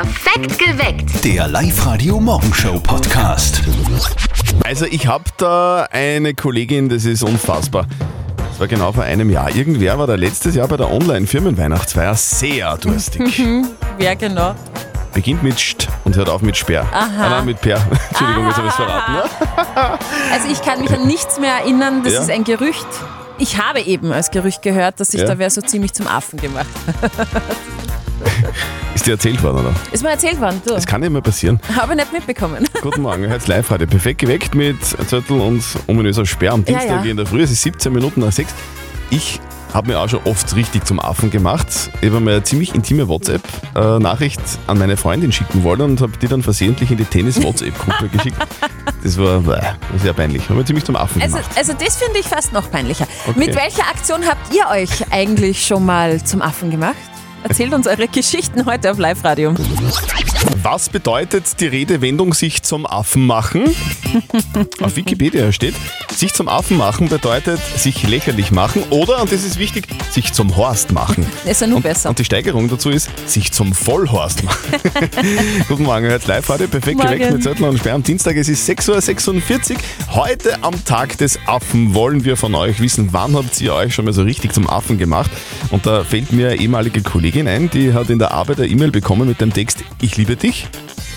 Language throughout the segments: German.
Perfekt geweckt. Der Live-Radio-Morgenshow-Podcast. Also ich habe da eine Kollegin, das ist unfassbar. Das war genau vor einem Jahr. Irgendwer war da letztes Jahr bei der Online-Firmenweihnachtsfeier sehr durstig. Wer genau? Beginnt mit St und hört auf mit Sperr. Aha. Ah, nein, mit Per. Entschuldigung, jetzt habe ich es verraten. Ne? Also ich kann mich an nichts mehr erinnern, das Ja. ist ein Gerücht. Ich habe eben als Gerücht gehört, dass sich Ja. da wer so ziemlich zum Affen gemacht hat. Ist dir erzählt worden, oder? Ist mir erzählt worden, du. Das kann ja mal passieren. Habe ich nicht mitbekommen. Guten Morgen, heute live heute. Perfekt geweckt mit Zettel und ominöser Sperr am Ja, Dienstag ja. in der Früh. Es ist 17 Minuten nach 6. Ich habe mir auch schon oft richtig zum Affen gemacht. Ich habe mir eine ziemlich intime WhatsApp-Nachricht an meine Freundin schicken wollen und habe die dann versehentlich in die Tennis-WhatsApp-Gruppe geschickt. Das war sehr peinlich. Habe mir ziemlich zum Affen Also, gemacht. also das finde ich fast noch peinlicher. Okay. Mit welcher Aktion habt ihr euch eigentlich schon mal zum Affen gemacht? Erzählt uns eure Geschichten heute auf Live-Radio. Was bedeutet die Redewendung sich zum Affen machen? Auf Wikipedia steht, sich zum Affen machen bedeutet sich lächerlich machen oder, und das ist wichtig, sich zum Horst machen. Ist ja nur Und, besser. und die Steigerung dazu ist, sich zum Vollhorst machen. Guten Morgen, hört live heute, perfekt Morgen. geweckt mit Zettel und Sperr am Dienstag. Es ist 6.46 Uhr. Heute am Tag des Affen wollen wir von euch wissen, wann habt ihr euch schon mal so richtig zum Affen gemacht? Und da fällt mir eine ehemalige Kollegin ein, die hat in der Arbeit eine E-Mail bekommen mit dem Text, ich liebe dich.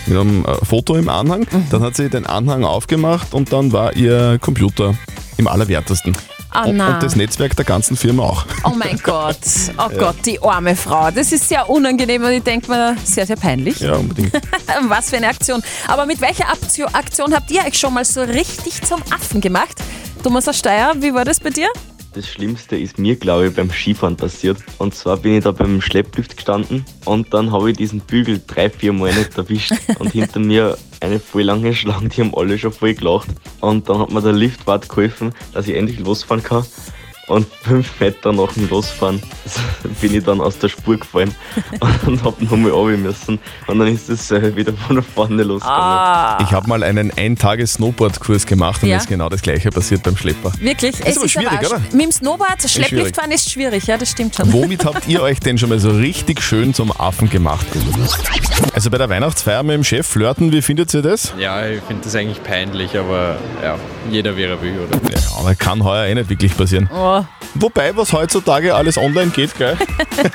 Mit einem äh, Foto im Anhang. Mhm. Dann hat sie den Anhang aufgemacht und dann war ihr Computer im Allerwertesten. Ah, und, und das Netzwerk der ganzen Firma auch. Oh mein Gott, oh Gott, die arme Frau. Das ist sehr unangenehm und ich denke mir, sehr, sehr peinlich. Ja, unbedingt. Was für eine Aktion. Aber mit welcher Aktion, habt ihr euch schon mal so richtig zum Affen gemacht? Thomas aus Steyr, wie war das bei dir? Das Schlimmste ist mir, glaube ich, beim Skifahren passiert. Und zwar bin ich da beim Schlepplift gestanden und dann habe ich diesen Bügel drei, vier Mal nicht erwischt und hinter mir eine voll lange Schlange, die haben alle schon voll gelacht. Und dann hat mir der Liftwart geholfen, dass ich endlich losfahren kann. Und fünf Meter nach dem Losfahren bin ich dann aus der Spur gefallen und hab nochmal runter müssen. Und dann ist es wieder von vorne losgegangen. Ah, Ich habe mal einen Ein-Tage-Snowboard-Kurs gemacht und Ja. mir ist genau das gleiche passiert beim Schlepper. wirklich? Ist aber schwierig, aber oder? Mit dem Snowboard, schwierig. Schleppliftfahren ist schwierig, ja, das stimmt schon. Womit habt ihr euch denn schon mal so richtig schön zum Affen gemacht? Also bei der Weihnachtsfeier mit dem Chef flirten, wie findet ihr das? Ja, ich finde das eigentlich peinlich, aber ja, jeder wie er will, oder? Ja, aber kann heuer eh nicht wirklich passieren. Oh, Wobei, was heutzutage alles online geht, gell?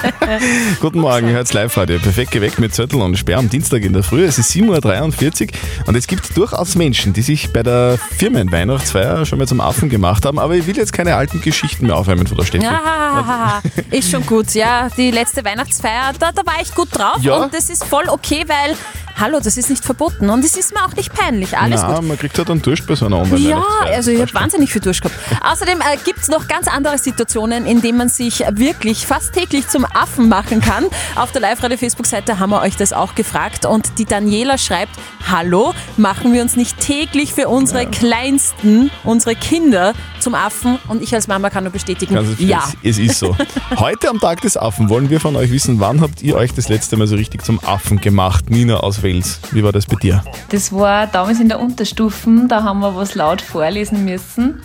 Guten Morgen, hört's live heute. Perfekt geweckt mit Zettel und Sperr am Dienstag in der Früh. Es ist 7.43 Uhr und es gibt durchaus Menschen, die sich bei der Firmenweihnachtsfeier schon mal zum Affen gemacht haben, aber ich will jetzt keine alten Geschichten mehr aufwärmen von der Steffi. ja, ist schon gut, ja. Die letzte Weihnachtsfeier, da, da war ich gut drauf Ja. und das ist voll okay, weil, hallo, das ist nicht verboten und es ist mir auch nicht peinlich. Alles gut. Na, man kriegt halt einen Durst bei so einer online Ja, also ich habe wahnsinnig viel Durst gehabt. Außerdem äh, gibt es noch ganz andere Situationen, in denen man sich wirklich fast täglich zum Affen machen kann. Auf der Live-Radio-Facebook-Seite haben wir euch das auch gefragt und die Daniela schreibt, hallo, machen wir uns nicht täglich für unsere Kleinsten, unsere Kinder zum Affen? Und ich als Mama kann nur bestätigen, Ganz ja. Es, es ist so. Heute am Tag des Affen wollen wir von euch wissen, wann habt ihr euch das letzte Mal so richtig zum Affen gemacht? Nina aus Wels, wie war das bei dir? Das war damals in der Unterstufen, da haben wir was laut vorlesen müssen.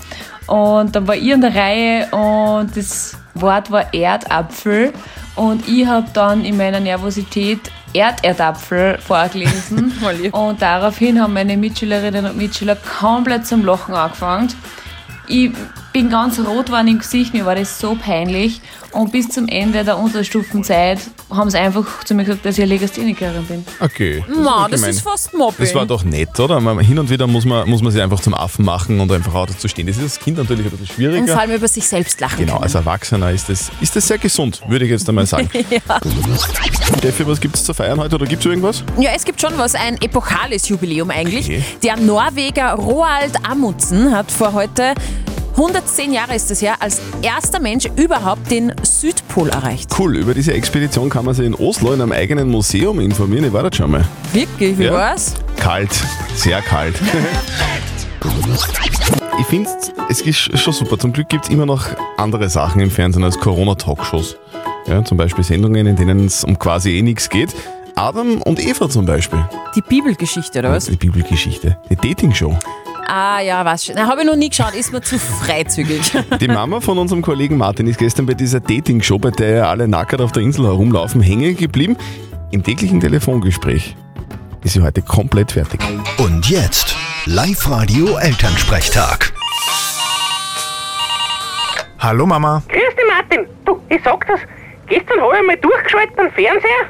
Und dann war ich an der Reihe und das Wort war Erdapfel. Und ich habe dann in meiner Nervosität Erderdapfel vorgelesen. Und daraufhin haben meine Mitschülerinnen und Mitschüler komplett zum Lachen angefangen. Ich bin ganz rot geworden im Gesicht, mir war das so peinlich. Und bis zum Ende der Unterstufenzeit haben sie einfach zu mir gesagt, dass ich eine Legasthenikerin bin. Okay. Ma, ist das ist fast Mobbing. Das war doch nett, oder? Hin und wieder muss man, muss man sich einfach zum Affen machen und einfach auch dazu stehen. Das ist als Kind natürlich ein bisschen und vor schwieriger. allem über sich selbst lachen Genau, können. als Erwachsener ist das, ist das sehr gesund, würde ich jetzt einmal sagen. Steffi, was gibt es zu feiern heute oder gibt es irgendwas? Ja, es gibt schon was, ein epochales Jubiläum eigentlich. Okay. Der Norweger Roald Amundsen hat vor heute 110 Jahre ist es ja, als erster Mensch überhaupt den Südpol erreicht. Cool, über diese Expedition kann man sich in Oslo in einem eigenen Museum informieren. Ich war dort schon mal. Wirklich, wie Ja. war's? Kalt, sehr kalt. Ich finde, es ist schon super. Zum Glück gibt es immer noch andere Sachen im Fernsehen als Corona-Talkshows. Ja, zum Beispiel Sendungen, in denen es um quasi eh nichts geht. Adam und Eva zum Beispiel. Die Bibelgeschichte, oder was? Die Bibelgeschichte. Die Dating-Show. Ah ja, was schon. Habe ich noch nie geschaut, ist mir zu freizügig. Die Mama von unserem Kollegen Martin ist gestern bei dieser Dating-Show, bei der ja alle nackert auf der Insel herumlaufen, hängen geblieben. im täglichen Telefongespräch ist sie heute komplett fertig. Und jetzt Live-Radio Elternsprechtag. Hallo Mama. Grüß dich, Martin. Du, ich sag das, gestern habe ich mal durchgeschaltet am Fernseher.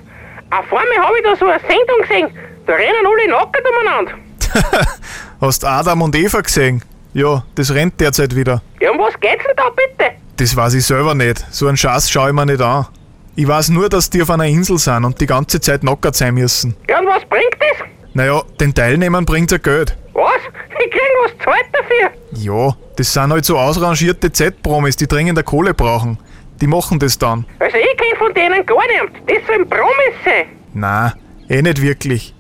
Auf einmal habe ich da so eine Sendung gesehen. Da rennen alle nackert umeinander. Hast Adam und Eva gesehen? Ja, das rennt derzeit wieder. Ja, um was geht's denn da bitte? Das weiß ich selber nicht. So einen Schatz schaue ich mir nicht an. Ich weiß nur, dass die auf einer Insel sind und die ganze Zeit nackert sein müssen. Ja, und was bringt das? Naja, den Teilnehmern bringt's ja Geld. Was? Die kriegen was zahlt dafür. Ja, das sind halt so ausrangierte Z-Promis, die dringend Kohle brauchen. Die machen das dann. Also ich kenn von denen gar nichts. Das sollen Promis sein. Na, eh nicht wirklich.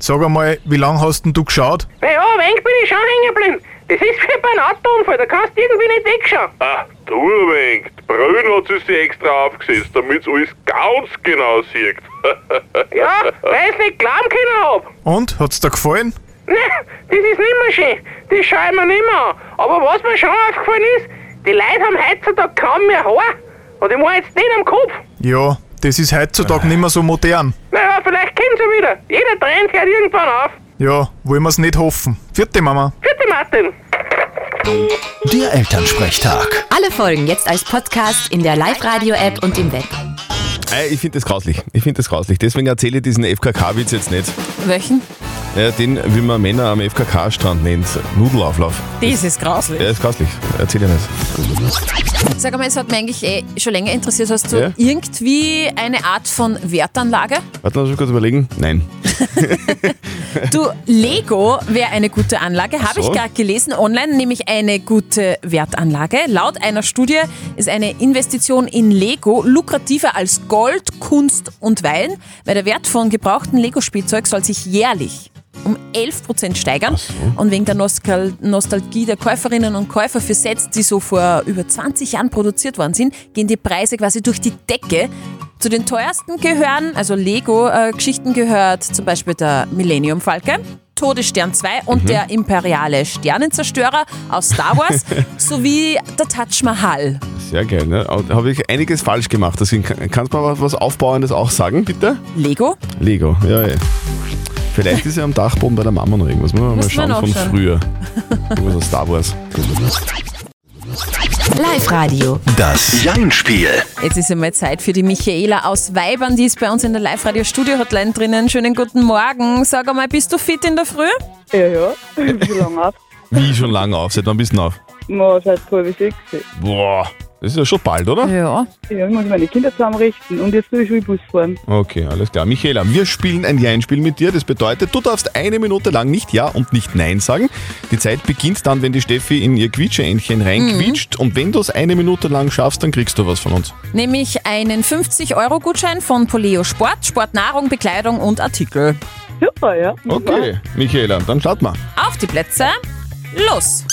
Sag einmal, wie lange hast denn du geschaut? Naja, ein wenig bin ich schon hängen geblieben. Das ist wie bei einem Autounfall, da kannst du irgendwie nicht wegschauen. Ah, du ein wenig. Die Brühen hat sie sich extra aufgesetzt, damit sie alles ganz genau sieht. Ja, weil ich nicht glauben können hab. Und, hat's dir gefallen? Ne, das ist nicht mehr schön. Das schau ich mir nicht mehr an. Aber was mir schon aufgefallen ist, die Leute haben heutzutage kaum mehr Haar. Und ich meine jetzt nicht am Kopf. Ja, das ist heutzutage nicht mehr so modern. Naja, vielleicht kommt sie wieder. Jeder Trend hört irgendwann auf. Ja, wollen wir's nicht hoffen. Vierte Mama. Vierte Martin. Der Elternsprechtag. Alle Folgen jetzt als Podcast in der Live-Radio-App und im Web. Äh, ich finde das grauslich. Ich finde das grauslich. Deswegen erzähle ich diesen FKK-Witz jetzt nicht. Welchen? Ja, den, wie man Männer am FKK-Strand nennt, Nudelauflauf. Das ist grauslich. Ja, ist grauslich. Erzähl ich nicht. Sag mal, es hat mich eigentlich eh schon länger interessiert. Hast du Ja? irgendwie eine Art von Wertanlage? Warte, lass mich kurz überlegen. Nein. Du, Lego wäre eine gute Anlage, habe So. ich gerade gelesen online, nämlich eine gute Wertanlage. Laut einer Studie ist eine Investition in Lego lukrativer als Gold, Kunst und Wein, weil der Wert von gebrauchten Lego-Spielzeug soll sich jährlich um 11% steigern. Und wegen der Nostal Nostalgie der Käuferinnen und Käufer für Sets, die so vor über 20 Jahren produziert worden sind, gehen die Preise quasi durch die Decke. Zu den teuersten gehören, also Lego-Geschichten gehört zum Beispiel der Millennium Falke, Todesstern 2 und der imperiale Sternenzerstörer aus Star Wars sowie der Taj Mahal. Sehr geil, ne? Da habe ich einiges falsch gemacht. Deswegen kann- kannst du mal was Aufbauendes auch sagen, bitte? Lego? Lego, ja, ja. Vielleicht ist er am Dachboden bei der Mama noch irgendwas. Müssen wir mal schauen von nachschauen. früher. Irgendwas aus Star Wars. Live-Radio. Das Jein-Spiel. Jetzt ist einmal Zeit für die Michaela aus Weibern, die ist bei uns in der Live-Radio-Studio-Hotline drinnen. Schönen guten Morgen. Sag einmal, bist du fit in der Früh? Ja, ja. Wie lange auf? Wie schon lange auf? Seit wann bist du auf? Mal seit halb sechs. Boah, das ist ja schon bald, oder? Ja. Ja, ich muss meine Kinder zusammenrichten und jetzt will ich Schulbus fahren. Okay, alles klar. Michaela, wir spielen ein Ja-Spiel mit dir. Das bedeutet, du darfst eine Minute lang nicht Ja und nicht Nein sagen. Die Zeit beginnt dann, wenn die Steffi in ihr Quietscheentchen reinquietscht. Und wenn du es eine Minute lang schaffst, dann kriegst du was von uns. Nämlich einen 50-Euro-Gutschein von Poleo Sport, Sportnahrung, Bekleidung und Artikel. Super, ja. Okay, Michaela, dann starten wir. Auf die Plätze, los!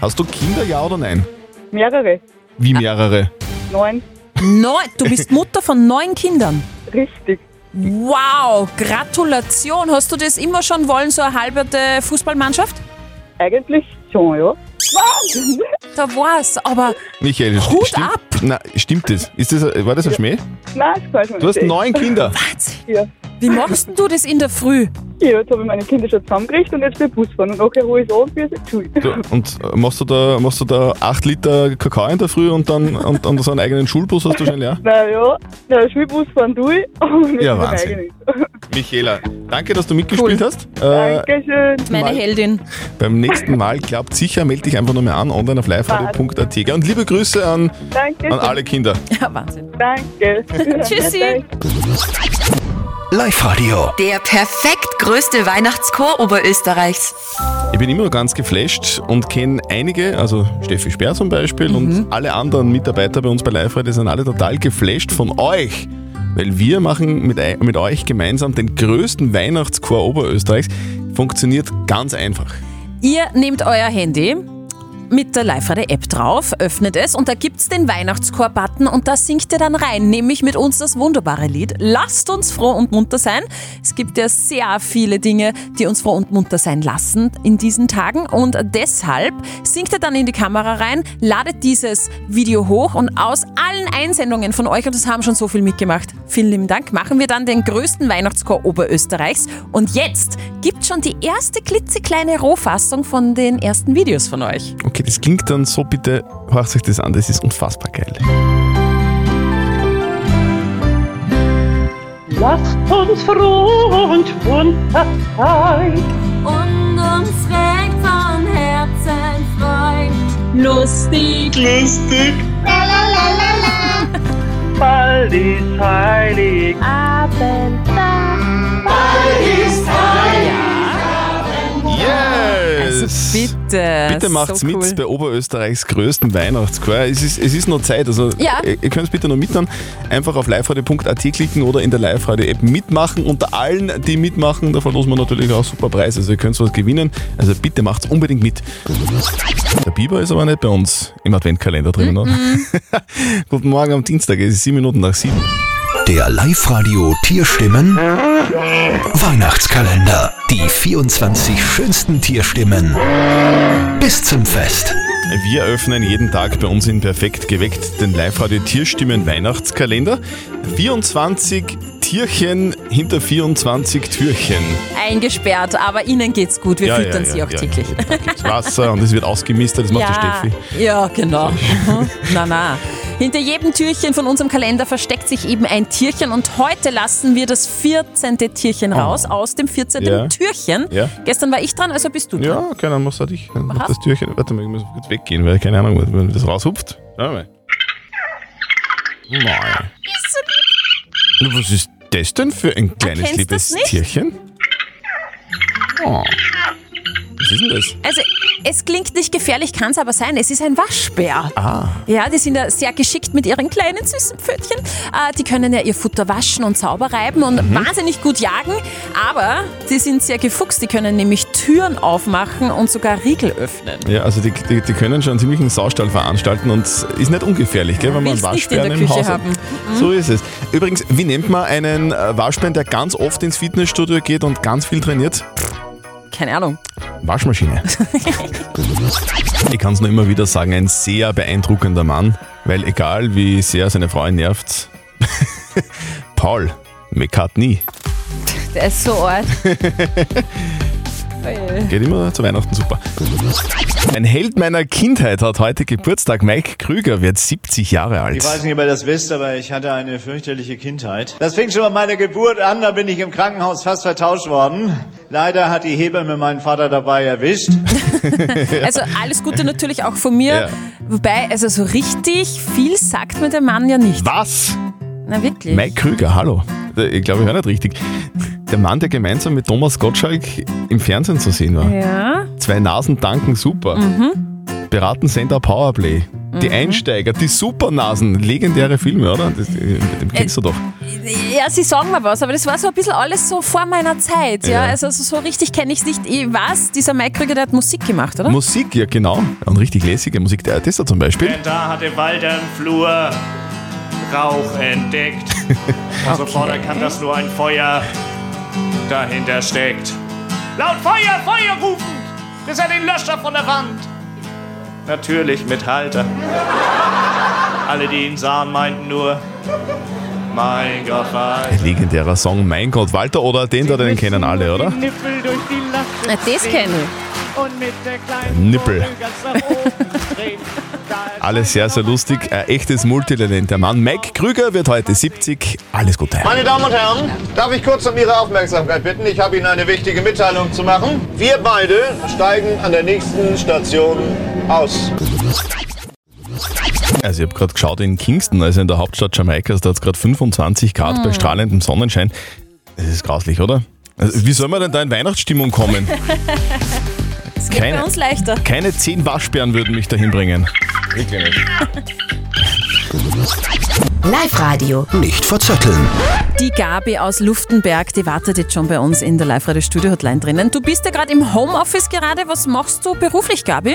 Hast du Kinder, ja oder nein? Mehrere. Wie mehrere? Neun. Neun, du bist Mutter von neun Kindern. Richtig. Wow, Gratulation. Hast du das immer schon wollen, so eine halberte Fußballmannschaft? Eigentlich schon, ja. Da war's, aber Michael, sti- Hut stimmt, ab. Na, stimmt das? Ist das war das ein Schmäh? Nein, das gefällt mir Du hast nicht. neun Kinder. Wahnsinn. Ja. Wie machst denn du das in der Früh? Ja, jetzt habe ich meine Kinder schon zusammengekriegt und jetzt will ich Bus fahren. Und nachher hole ich es an für die Schule. Du, und machst du da machst du da acht Liter Kakao in der Früh und dann und, und so einen eigenen Schulbus hast du schon leer? Naja, der Schulbus fahren ich. Und jetzt Ja, Wahnsinn. eigenes. Michaela, danke, dass du mitgespielt hast. Äh, Dankeschön. Meine Mal- Heldin. beim nächsten Mal klappt sicher, melde dich einfach nochmal an, online auf liveradio.at. Und liebe Grüße an, an alle Kinder. Ja, Wahnsinn. Danke. Tschüssi. Live-Radio. Der perfekt größte Weihnachtschor Oberösterreichs. Ich bin immer noch ganz geflasht und kenne einige, also Steffi Speer zum Beispiel und alle anderen Mitarbeiter bei uns bei Live Radio sind alle total geflasht von euch. Weil wir machen mit, mit euch gemeinsam den größten Weihnachtschor Oberösterreichs. Funktioniert ganz einfach. Ihr nehmt euer Handy, mit der Live-Radio-App drauf, öffnet es und da gibt's den Weihnachtschor-Button und da singt ihr dann rein, nämlich mit uns das wunderbare Lied. Lasst uns froh und munter sein. Es gibt ja sehr viele Dinge, die uns froh und munter sein lassen in diesen Tagen und deshalb singt ihr dann in die Kamera rein, ladet dieses Video hoch und aus allen Einsendungen von euch, und das haben schon so viel mitgemacht, vielen lieben Dank, machen wir dann den größten Weihnachtschor Oberösterreichs und jetzt gibt schon die erste klitzekleine Rohfassung von den ersten Videos von euch. Okay, das klingt dann so, bitte hört euch das an, das ist unfassbar geil. Lasst uns froh und munter sein. und uns recht von Herzen freuen. Lustig, lustig, Bald ist heilig. Abend da. Bald ist Yes! Also bitte. Bitte macht's so mit cool. bei Oberösterreichs größten Weihnachtschor. Es ist, es ist noch Zeit, also Ja. ihr, ihr könnt es bitte noch mitmachen. Einfach auf liveradio.at klicken oder in der Live-Radio-App mitmachen. Unter allen, die mitmachen, da verlosen wir natürlich auch super Preise. Also ihr könnt was gewinnen. Also bitte macht's unbedingt mit. Der Biber ist aber nicht bei uns im Adventkalender drin, oder? Guten Morgen am Dienstag, es ist sieben Minuten nach sieben. Der Live-Radio Tierstimmen Weihnachtskalender. Die 24 schönsten Tierstimmen bis zum Fest. Wir öffnen jeden Tag bei uns in Perfekt geweckt den Live-Radio Tierstimmen Weihnachtskalender. 24 Tierchen hinter 24 Türchen. Eingesperrt, aber ihnen geht's gut. Wir Ja, füttern ja, sie ja, auch ja, täglich. Da gibt's Wasser und es wird ausgemistet, das macht die ja, Steffi. ja, genau. Mhm. na, na. Hinter jedem Türchen von unserem Kalender versteckt sich eben ein Tierchen und heute lassen wir das 14. Tierchen raus aus dem 14. Oh. Ja. Türchen. Ja. Gestern war ich dran, also bist du dran. Ja, keine Ahnung, was hat ich? Hast das Türchen. Warte mal, ich muss kurz weggehen, weil keine Ahnung, wenn das raushupft. Schau mal. Nein. Na, Was ist das denn für ein kleines Erkennst liebes du's nicht? Tierchen? Oh. Was ist denn das? Also, es klingt nicht gefährlich, kann es aber sein. Es ist ein Waschbär. Ah. Ja, die sind ja sehr geschickt mit ihren kleinen süßen Pfötchen. Äh, die können ja ihr Futter waschen und sauber reiben und Mhm. wahnsinnig gut jagen. Aber die sind sehr gefuchst. Die können nämlich Türen aufmachen und sogar Riegel öffnen. Ja, also die, die, die können schon einen ziemlichen Saustall veranstalten und es ist nicht ungefährlich, gell, wenn man einen Waschbären im Haus hat. haben. Mhm. So ist es. Übrigens, wie nennt man einen äh, Waschbären, der ganz oft ins Fitnessstudio geht und ganz viel trainiert? Keine Ahnung. Waschmaschine. ich kann es nur immer wieder sagen, ein sehr beeindruckender Mann, weil egal wie sehr seine Frau ihn nervt, Paul McCartney Der ist so alt. geht immer zu Weihnachten super. Ein Held meiner Kindheit hat heute Geburtstag. Mike Krüger wird 70 Jahre alt. Ich weiß nicht, ob ihr das wisst, aber ich hatte eine fürchterliche Kindheit. Das fing schon bei meiner Geburt an, da bin ich im Krankenhaus fast vertauscht worden. Leider hat die Hebamme meinen Vater dabei erwischt. Also alles Gute natürlich auch von mir. Ja. Wobei, also so richtig viel sagt mir der Mann ja nicht. Was? Na wirklich. Mike Krüger, hallo. Ich glaube, ich höre nicht richtig. Der Mann, der gemeinsam mit Thomas Gottschalk im Fernsehen zu sehen war. Ja. Zwei Nasen danken super. Mhm. Beraten Sender Powerplay. Die Mhm. Einsteiger, die Supernasen, legendäre Filme, oder? Das, den kennst du doch. Ja, sie sagen mir was, aber das war so ein bisschen alles so vor meiner Zeit. Ja, Ja. also so, richtig kenne ich es nicht. Ich weiß, dieser Mike Krüger, der hat Musik gemacht, oder? Musik, ja genau. Und richtig lässige Musik. Der Tester zum Beispiel. Denn da hatte Walter im Flur Rauch entdeckt. Und sofort erkannt, dass nur ein Feuer dahinter steckt. Laut Feuer, Feuer rufend, bis er den Löscher von der Wand. Natürlich mit Halter. Alle, die ihn sahen, meinten nur, mein Gott, Ein legendärer Song, mein Gott, Walter oder den da, den kennen alle, oder? Nippel durch die Na, Lasche das kenne ich. Und mit der kleinen Nippel. Alles sehr, sehr lustig. Ein echtes Multitalent. Der Mann Mike Krüger wird heute 70. Alles Gute. Meine Damen und Herren, darf ich kurz um Ihre Aufmerksamkeit bitten? Ich habe Ihnen eine wichtige Mitteilung zu machen. Wir beide steigen an der nächsten Station aus. Also ich habe gerade geschaut in Kingston, also in der Hauptstadt Jamaikas, da hat es gerade 25 Grad Hm. bei strahlendem Sonnenschein. Das ist grauslich, oder? Also, wie soll man denn da in Weihnachtsstimmung kommen? Es geht Keine- bei uns leichter. Keine 10 Waschbären würden mich dahin bringen. Wirklich nicht. Live-Radio. Nicht verzetteln. Die Gabi aus Luftenberg, die wartet jetzt schon bei uns in der Live-Radio-Studio-Hotline drinnen. Du bist ja gerade im Homeoffice gerade. Was machst du beruflich, Gabi?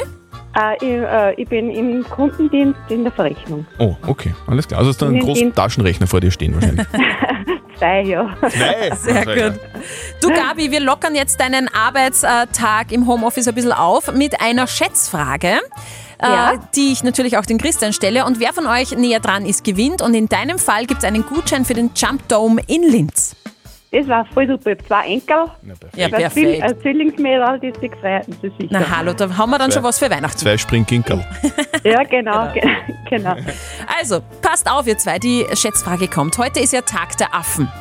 Äh, ich, äh, ich bin im Kundendienst in der Verrechnung. Oh, okay, alles klar. Also hast du einen großen. Taschenrechner vor dir stehen wahrscheinlich. Zwei, ja. Zwei? Sehr gut. Du Gabi, wir lockern jetzt deinen Arbeitstag im Homeoffice ein bisschen auf mit einer Schätzfrage. Ja. Äh, die ich natürlich auch den Christian stelle. Und wer von euch näher dran ist, gewinnt. Und in deinem Fall gibt es einen Gutschein für den Jump Dome in Linz. Das war voll super. Zwei Enkel. Ja, Zwei Zwill- perfekt. Ein Zwillingsmädel, die sich freuen. Das ist sicher. Na hallo, da haben wir dann schon was für Weihnachten. Zwei Springkinkel. Ja, genau. Genau. genau. Also, passt auf, ihr zwei, die Schätzfrage kommt. Heute ist ja Tag der Affen.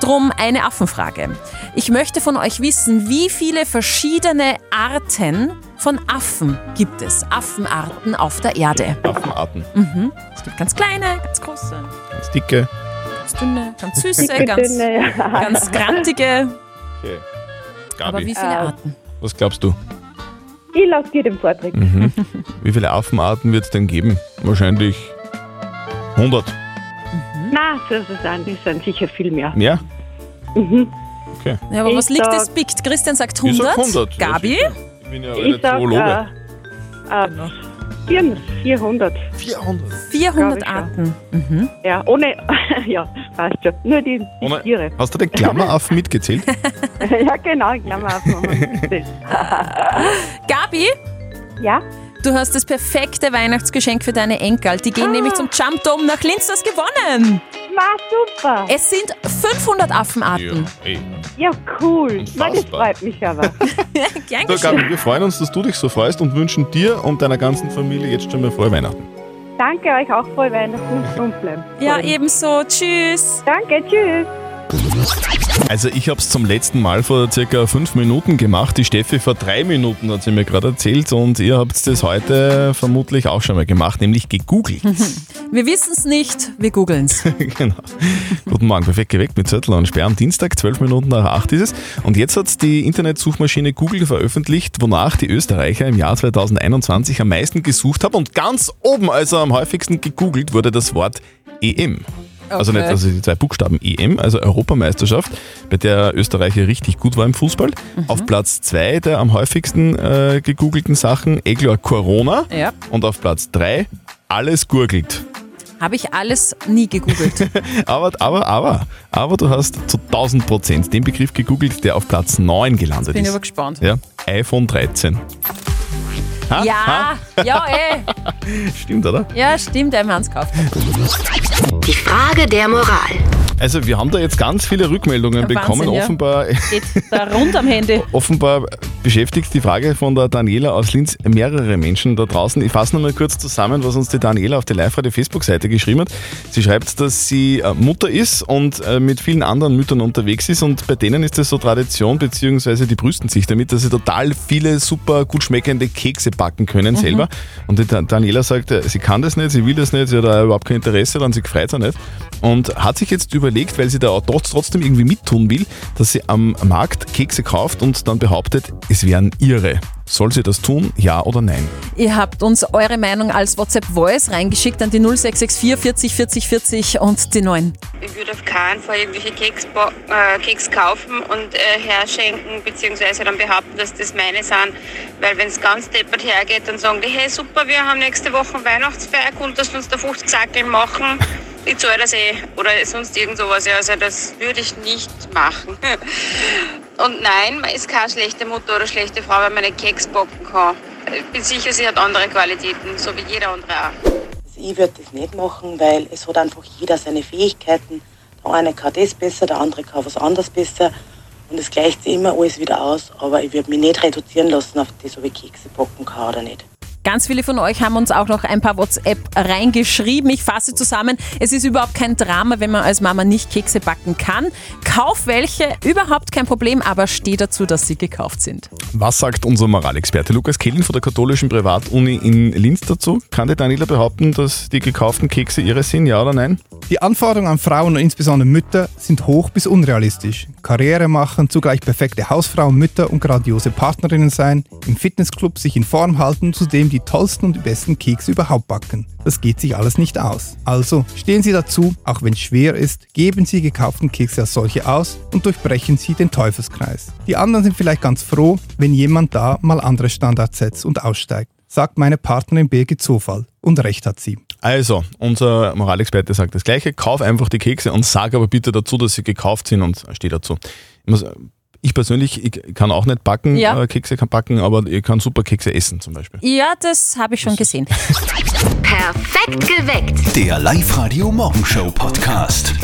Drum eine Affenfrage. Ich möchte von euch wissen, wie viele verschiedene Arten von Affen gibt es? Affenarten auf der Erde. Affenarten. Mhm. Es gibt ganz kleine, ganz große, Ganz dicke. Ganz dünne, ganz süße, ganz, dünne, ja. ganz grantige. Okay. Aber Gabi, wie viele Arten? was glaubst du? Ich lasse dir den Vortrag. Mhm. Wie viele Affenarten wird es denn geben? Wahrscheinlich 100. Nein, so ist es auch. Das sind sicher viel mehr. Mehr? Mhm. Okay. Ja, aber was Ich liegt sag- das biegt? Christian sagt Ich 100. sag 100, ja, Gabi? Ich bin ja Ich sag Zoologe. äh, äh, 400. 400. 400? 400 Arten. Mhm. Ja, ohne, ja, passt schon. Nur die, die Ohne- Tiere. Hast du den Klammeraffen mitgezählt? ja, genau, Klammeraffen. haben wir mitgezählt. Gabi? Ja? Du hast das perfekte Weihnachtsgeschenk für deine Enkel. Die Ah. gehen nämlich zum Jump Dome nach Linz. Du hast gewonnen. War super. Es sind 500 Affenarten. ey. Ja, cool. Na, das freut mich aber. Gern So. Gabi, wir freuen uns, dass du dich so freust und wünschen dir und deiner ganzen Familie jetzt schon mal frohe Weihnachten. Danke euch auch frohe Weihnachten und gesund bleiben. Ja, ebenso. Tschüss. Danke, tschüss. Also ich habe es zum letzten Mal vor circa fünf Minuten gemacht. Die Steffi vor drei Minuten hat sie mir gerade erzählt und ihr habt das heute vermutlich auch schon mal gemacht, nämlich gegoogelt. Wir wissen es nicht, wir googeln es. genau. Guten Morgen, perfekt geweckt mit Zettel und Sperr am Dienstag, 12 Minuten nach 8 ist es. Und jetzt hat die Internetsuchmaschine Google veröffentlicht, wonach die Österreicher im Jahr 2021 am meisten gesucht haben. Und ganz oben, also am häufigsten gegoogelt, wurde das Wort EM. Also Okay. nicht also die zwei Buchstaben EM, also Europameisterschaft, bei der Österreich richtig gut war im Fußball. Auf Platz 2 der am häufigsten äh, gegoogelten Sachen, klar Corona. Ja. Und auf Platz 3 alles gurgelt. Habe ich alles nie gegoogelt. Aber, aber, aber, aber du hast zu 1000 Prozent den Begriff gegoogelt, der auf Platz 9 gelandet Bin ich ist. aber gespannt. Ja, iPhone 13. Ha? Ja, ja, eh. Stimmt, oder? Ja, stimmt, der Manns gekauft. Die Frage der Moral. Also wir haben da jetzt ganz viele Rückmeldungen Ja, bekommen. Wahnsinn, ja. Offenbar, Geht da rund am Handy. offenbar beschäftigt die Frage von der Daniela aus Linz mehrere Menschen da draußen. Ich fasse nochmal kurz zusammen, was uns die Daniela auf der Live-Radio-Facebook-Seite geschrieben hat. Sie schreibt, dass sie äh, Mutter ist und äh, mit vielen anderen Müttern unterwegs ist und bei denen ist das so Tradition, beziehungsweise die brüsten sich damit, dass sie total viele super gut schmeckende Kekse backen können Mhm. selber. Und die Da- Daniela sagt, äh, sie kann das nicht, sie will das nicht, sie hat da überhaupt kein Interesse daran, sie freut sich nicht. Und hat sich jetzt überlegt, weil sie da auch trotz- trotzdem irgendwie mittun will, dass sie am Markt Kekse kauft und dann behauptet, es wären ihre. Soll sie das tun, ja oder nein? Ihr habt uns eure Meinung als WhatsApp-Voice reingeschickt an die 0664 40 40 40 und die 9. Ich würde auf keinen Fall irgendwelche Keks, äh, Keks kaufen und äh, herschenken, beziehungsweise dann behaupten, dass das meine sind. Weil wenn es ganz deppert hergeht, dann sagen die, hey super, wir haben nächste Woche Weihnachtsfeier, dass wir uns da 50 Sackeln machen. Das eh. Oder sonst irgend sowas. Also das würde ich nicht machen. Und nein, man ist keine schlechte Mutter oder schlechte Frau, wenn man nicht Keks backen kann. Ich bin sicher, sie hat andere Qualitäten, so wie jeder andere auch. Ich würde das nicht machen, weil es hat einfach jeder seine Fähigkeiten. Der eine kann das besser, der andere kann was anderes besser. Und es gleicht sich immer alles wieder aus. Aber ich würde mich nicht reduzieren lassen auf das, ob ich Kekse backen kann oder nicht. Ganz viele von euch haben uns auch noch ein paar WhatsApp reingeschrieben. Ich fasse zusammen. Es ist überhaupt kein Drama, wenn man als Mama nicht Kekse backen kann. Kauf welche, überhaupt kein Problem, aber steh dazu, dass sie gekauft sind. Was sagt unser Moralexperte Lukas Kehlin von der katholischen Privatuni in Linz dazu? Kann die Daniela behaupten, dass die gekauften Kekse ihre sind, ja oder nein? Die Anforderungen an Frauen und insbesondere Mütter sind hoch bis unrealistisch. Karriere machen, zugleich perfekte Hausfrauen, Mütter und grandiose Partnerinnen sein, im Fitnessclub sich in Form halten und zudem die tollsten und die besten Kekse überhaupt backen. Das geht sich alles nicht aus. Also stehen Sie dazu, auch wenn es schwer ist, geben Sie gekauften Kekse als solche aus und durchbrechen Sie den Teufelskreis. Die anderen sind vielleicht ganz froh, wenn jemand da mal andere Standards setzt und aussteigt. sagt meine Partnerin Birgit Zufall. Und recht hat sie. Also, unser Moralexperte sagt das Gleiche. Kauf einfach die Kekse und sag aber bitte dazu, dass sie gekauft sind und steh dazu. Ich, muss, ich persönlich ich kann auch nicht backen, Ja. äh, Kekse kann backen, aber ich kann super Kekse essen zum Beispiel. Ja, das habe ich schon gesehen. Perfekt geweckt. Der Live-Radio Morgenshow Podcast.